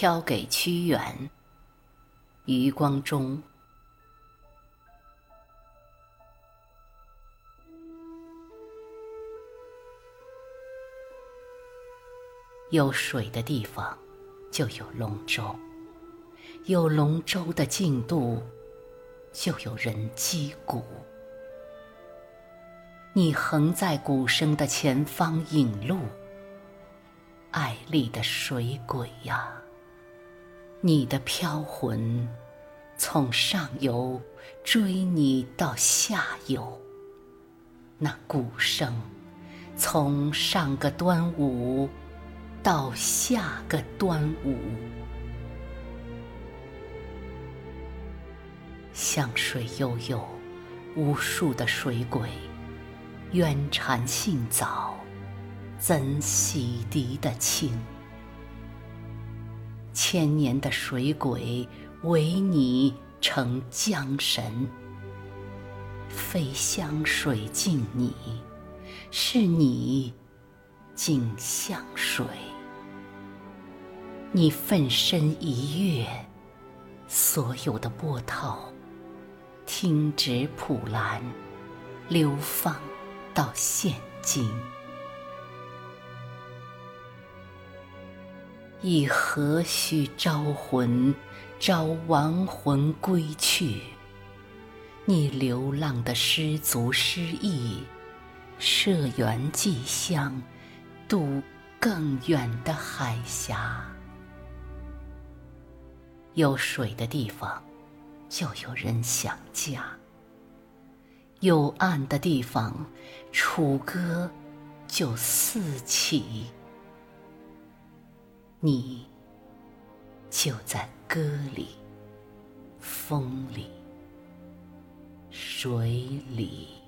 飘给屈原。余光中。有水的地方，就有龙舟；有龙舟的进度，就有人击鼓。你横在鼓声的前方引路，爱丽的水鬼呀，你的飘魂从上游追你到下游。那鼓声从上个端午。到下个端午，向水悠悠，无数的水鬼，冤缠性早，怎洗涤得清？千年的水鬼，唯你成江神，非香水敬你，是你敬香水。你奋身一跃，所有的波涛听止普兰，流放到现今。以何须招魂，招亡魂归去？你流浪的失足失意，涉远寄乡，渡更远的海峡。有水的地方，就有人想家；有岸的地方，楚歌就四起。你就在歌里、风里、水里。